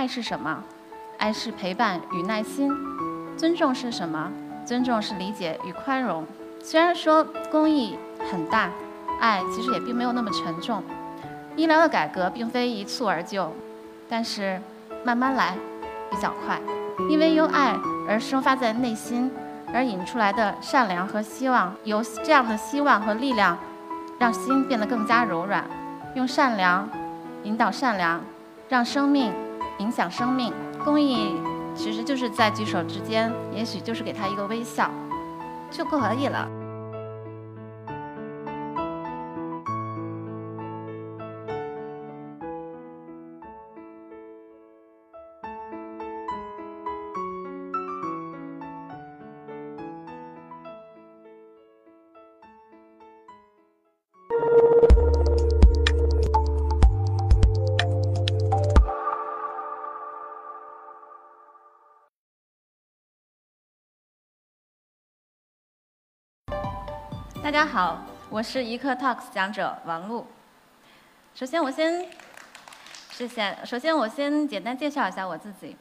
爱是什么？爱是陪伴与耐心。尊重是什么？尊重是理解与宽容。虽然说公益很大，爱其实也并没有那么沉重。医疗的改革并非一蹴而就，但是慢慢来比较快。因为由爱而生发在内心，而引出来的善良和希望，由这样的希望和力量，让心变得更加柔软。用善良引导善良，让生命影响生命。公益其实就是在举手之间，也许就是给他一个微笑，就可以了。大家好，我是一刻 Talks 讲者王璐。首先，我先，谢谢。首先，我先简单介绍一下我自己。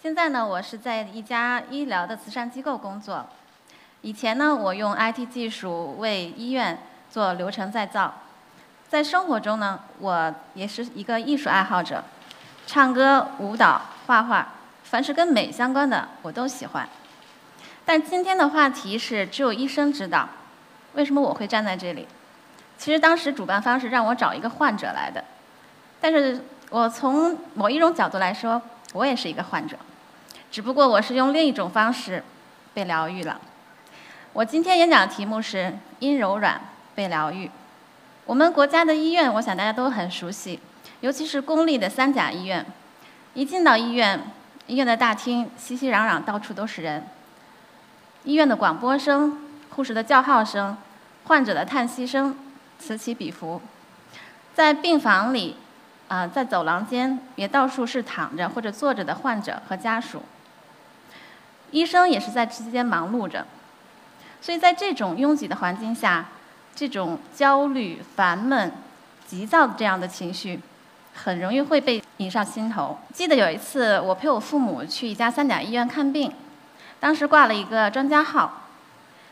现在呢，我是在一家医疗的慈善机构工作。以前呢，我用 IT 技术为医院做流程再造。在生活中呢，我也是一个艺术爱好者，唱歌、舞蹈、画画，凡是跟美相关的我都喜欢。但今天的话题是只有医生知道。为什么我会站在这里？其实当时主办方是让我找一个患者来的，但是我从某一种角度来说，我也是一个患者，只不过我是用另一种方式被疗愈了。我今天演讲的题目是“因柔软被疗愈”。我们国家的医院，我想大家都很熟悉，尤其是公立的三甲医院。一进到医院，医院的大厅熙熙攘攘，到处都是人。医院的广播声。护士的叫号声，患者的叹息声，此起彼伏。在病房里，啊，在走廊间，也到处是躺着或者坐着的患者和家属。医生也是在之间忙碌着，所以在这种拥挤的环境下，这种焦虑、烦闷、急躁的这样的情绪，很容易会被引上心头。记得有一次，我陪我父母去一家三甲医院看病，当时挂了一个专家号。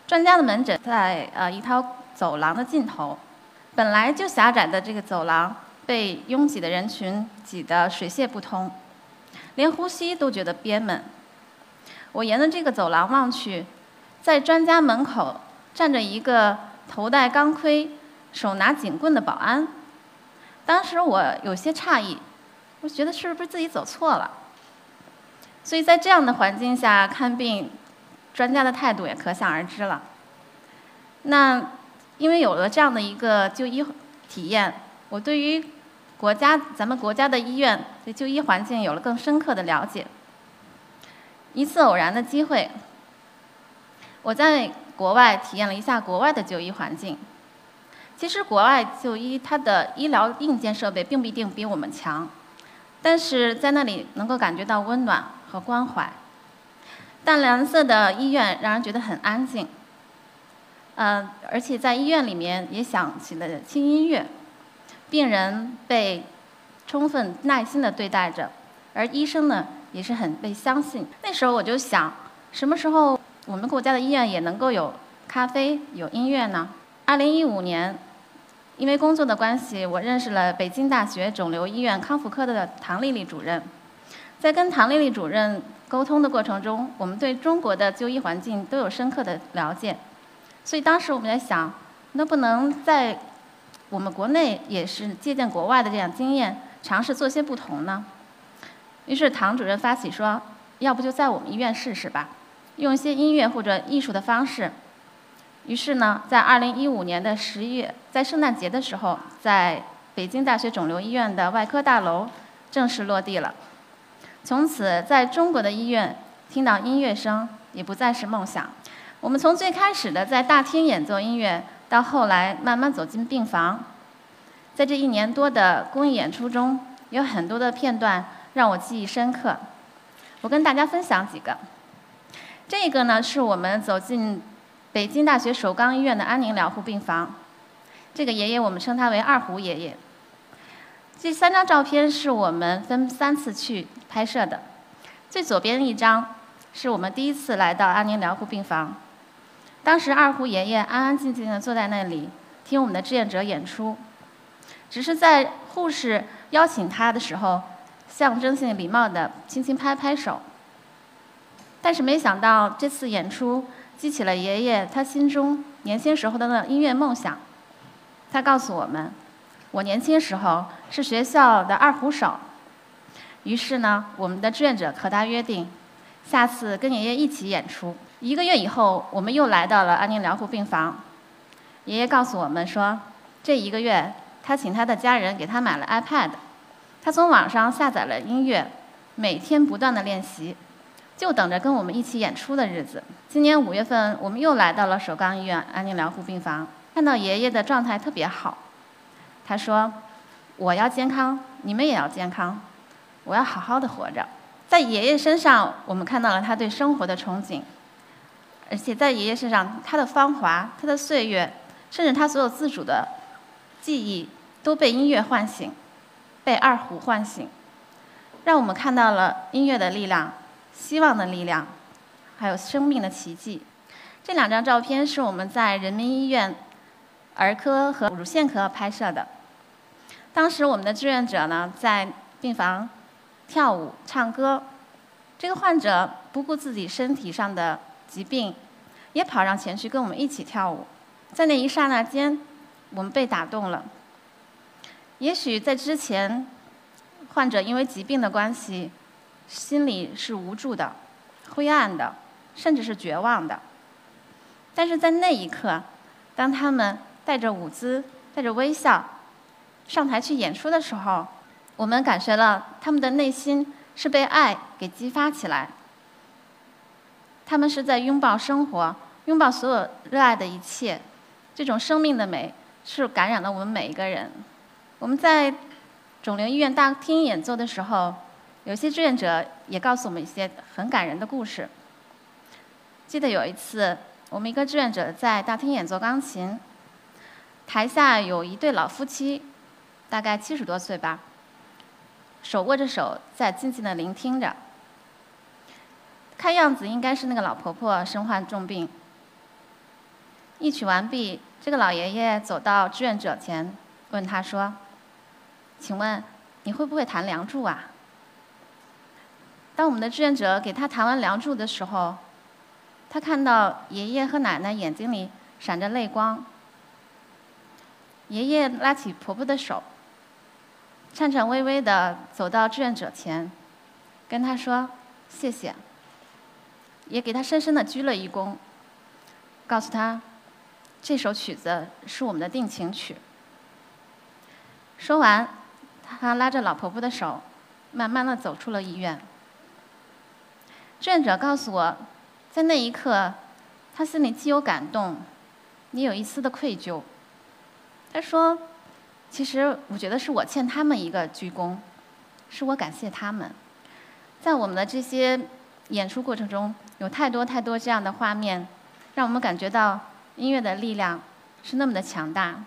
专家的门诊在呃一条走廊的尽头，本来就狭窄的这个走廊被拥挤的人群挤得水泄不通，连呼吸都觉得憋闷。我沿着这个走廊望去，在专家门口站着一个头戴钢盔、手拿警棍的保安。当时我有些诧异，我觉得是不是自己走错了？所以在这样的环境下看病。专家的态度也可想而知了。那因为有了这样的一个就医体验，我对于国家咱们国家的医院对就医环境有了更深刻的了解。一次偶然的机会，我在国外体验了一下国外的就医环境。其实国外就医它的医疗硬件设备并不一定比我们强，但是在那里能够感觉到温暖和关怀。淡蓝色的医院让人觉得很安静，嗯，而且在医院里面也响起了轻音乐，病人被充分耐心的对待着，而医生呢也是很被相信。那时候我就想，什么时候我们国家的医院也能够有咖啡、有音乐呢？二零一五年，因为工作的关系，我认识了北京大学肿瘤医院康复科的唐丽丽主任，在跟唐丽丽主任。沟通的过程中，我们对中国的就医环境都有深刻的了解，所以当时我们在想，能不能在我们国内也是借鉴国外的这样经验，尝试做些不同呢？于是唐主任发起说，要不就在我们医院试试吧，用一些音乐或者艺术的方式。于是呢，在二零一五年的十一月，在圣诞节的时候，在北京大学肿瘤医院的外科大楼正式落地了。从此，在中国的医院听到音乐声也不再是梦想。我们从最开始的在大厅演奏音乐，到后来慢慢走进病房，在这一年多的公益演出中，有很多的片段让我记忆深刻。我跟大家分享几个。这个呢，是我们走进北京大学首钢医院的安宁疗护病房。这个爷爷，我们称他为二胡爷爷。这三张照片是我们分三次去拍摄的。最左边一张是我们第一次来到安宁疗护病房，当时二胡爷爷安安静静地坐在那里听我们的志愿者演出，只是在护士邀请他的时候，象征性礼貌地轻轻拍拍手。但是没想到这次演出激起了爷爷他心中年轻时候的那音乐梦想。他告诉我们：“我年轻时候是学校的二胡手。”于是呢，我们的志愿者和他约定，下次跟爷爷一起演出。一个月以后，我们又来到了安宁疗护病房。爷爷告诉我们说，这一个月他请他的家人给他买了 iPad，他从网上下载了音乐，每天不断的练习，就等着跟我们一起演出的日子。今年五月份，我们又来到了首钢医院安宁疗护病房，看到爷爷的状态特别好。他说：“我要健康，你们也要健康。”我要好好的活着，在爷爷身上，我们看到了他对生活的憧憬，而且在爷爷身上，他的芳华、他的岁月，甚至他所有自主的记忆，都被音乐唤醒，被二胡唤醒，让我们看到了音乐的力量、希望的力量，还有生命的奇迹。这两张照片是我们在人民医院儿科和乳腺科拍摄的，当时我们的志愿者呢，在病房。跳舞、唱歌，这个患者不顾自己身体上的疾病，也跑上前去跟我们一起跳舞。在那一刹那间，我们被打动了。也许在之前，患者因为疾病的关系，心里是无助的、灰暗的，甚至是绝望的。但是在那一刻，当他们带着舞姿、带着微笑上台去演出的时候，我们感觉了他们的内心是被爱给激发起来，他们是在拥抱生活，拥抱所有热爱的一切，这种生命的美是感染了我们每一个人。我们在肿瘤医院大厅演奏的时候，有些志愿者也告诉我们一些很感人的故事。记得有一次，我们一个志愿者在大厅演奏钢琴，台下有一对老夫妻，大概七十多岁吧。手握着手，在静静的聆听着。看样子应该是那个老婆婆身患重病。一曲完毕，这个老爷爷走到志愿者前，问他说：“请问你会不会弹《梁祝》啊？”当我们的志愿者给他弹完《梁祝》的时候，他看到爷爷和奶奶眼睛里闪着泪光。爷爷拉起婆婆的手。颤颤巍巍地走到志愿者前，跟他说：“谢谢。”也给他深深地鞠了一躬，告诉他：“这首曲子是我们的定情曲。”说完，他拉着老婆婆的手，慢慢地走出了医院。志愿者告诉我，在那一刻，他心里既有感动，也有一丝的愧疚。他说。其实我觉得是我欠他们一个鞠躬，是我感谢他们。在我们的这些演出过程中，有太多太多这样的画面，让我们感觉到音乐的力量是那么的强大。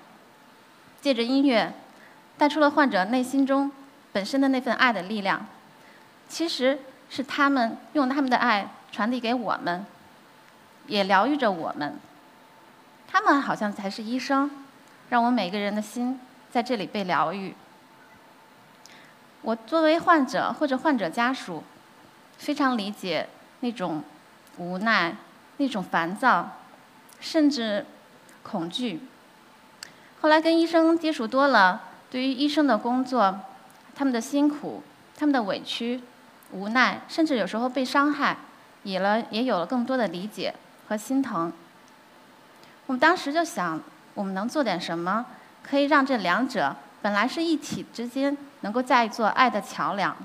借着音乐，带出了患者内心中本身的那份爱的力量。其实是他们用他们的爱传递给我们，也疗愈着我们。他们好像才是医生，让我们每个人的心。在这里被疗愈。我作为患者或者患者家属，非常理解那种无奈、那种烦躁，甚至恐惧。后来跟医生接触多了，对于医生的工作、他们的辛苦、他们的委屈、无奈，甚至有时候被伤害，也了也有了更多的理解和心疼。我们当时就想，我们能做点什么？可以让这两者本来是一体之间能够架一座爱的桥梁。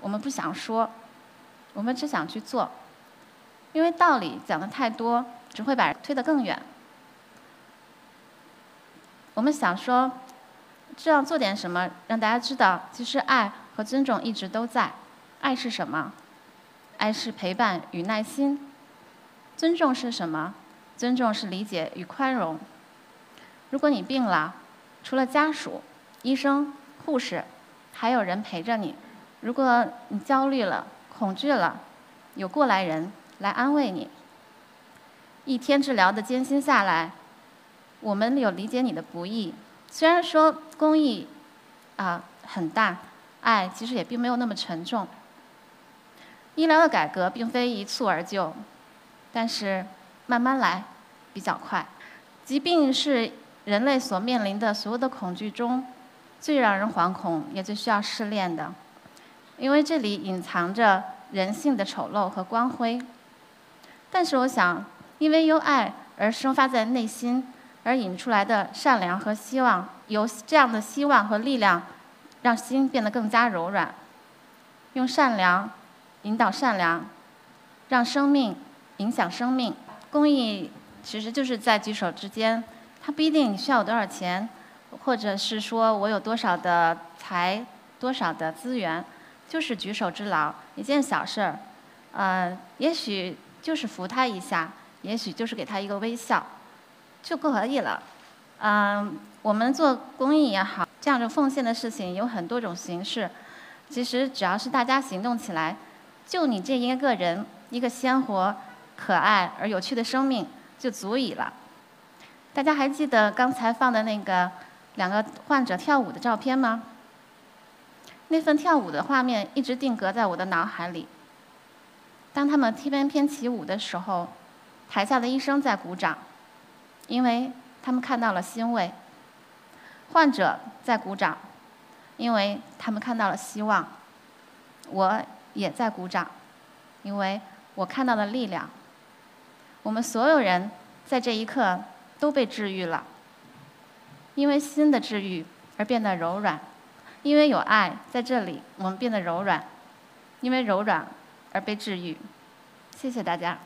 我们不想说，我们只想去做，因为道理讲的太多，只会把人推得更远。我们想说，这样做点什么，让大家知道，其实爱和尊重一直都在。爱是什么？爱是陪伴与耐心。尊重是什么？尊重是理解与宽容。如果你病了，除了家属、医生、护士，还有人陪着你，如果你焦虑了、恐惧了，有过来人来安慰你。一天治疗的艰辛下来，我们有理解你的不易。虽然说公益啊很大，爱其实也并没有那么沉重。医疗的改革并非一蹴而就，但是慢慢来比较快。疾病是人类所面临的所有的恐惧中最让人惶恐也最需要试炼的，因为这里隐藏着人性的丑陋和光辉。但是我想。因为由爱而生发在内心，而引出来的善良和希望，由这样的希望和力量，让心变得更加柔软。用善良引导善良，让生命影响生命。公益其实就是在举手之间，他不一定需要我多少钱，或者是说我有多少的财、多少的资源，就是举手之劳，一件小事儿，呃，也许就是扶他一下。也许就是给他一个微笑，就可以了。嗯，我们做公益也好，这样的奉献的事情有很多种形式。其实只要是大家行动起来，就你这一个人，一个鲜活、可爱而有趣的生命就足以了。大家还记得刚才放的那个两个患者跳舞的照片吗？那份跳舞的画面一直定格在我的脑海里。当他们翩翩起舞的时候。台下的医生在鼓掌，因为他们看到了欣慰；患者在鼓掌，因为他们看到了希望。我也在鼓掌，因为我看到了力量。我们所有人在这一刻都被治愈了，因为心的治愈而变得柔软，因为有爱在这里，我们变得柔软，因为柔软而被治愈。谢谢大家。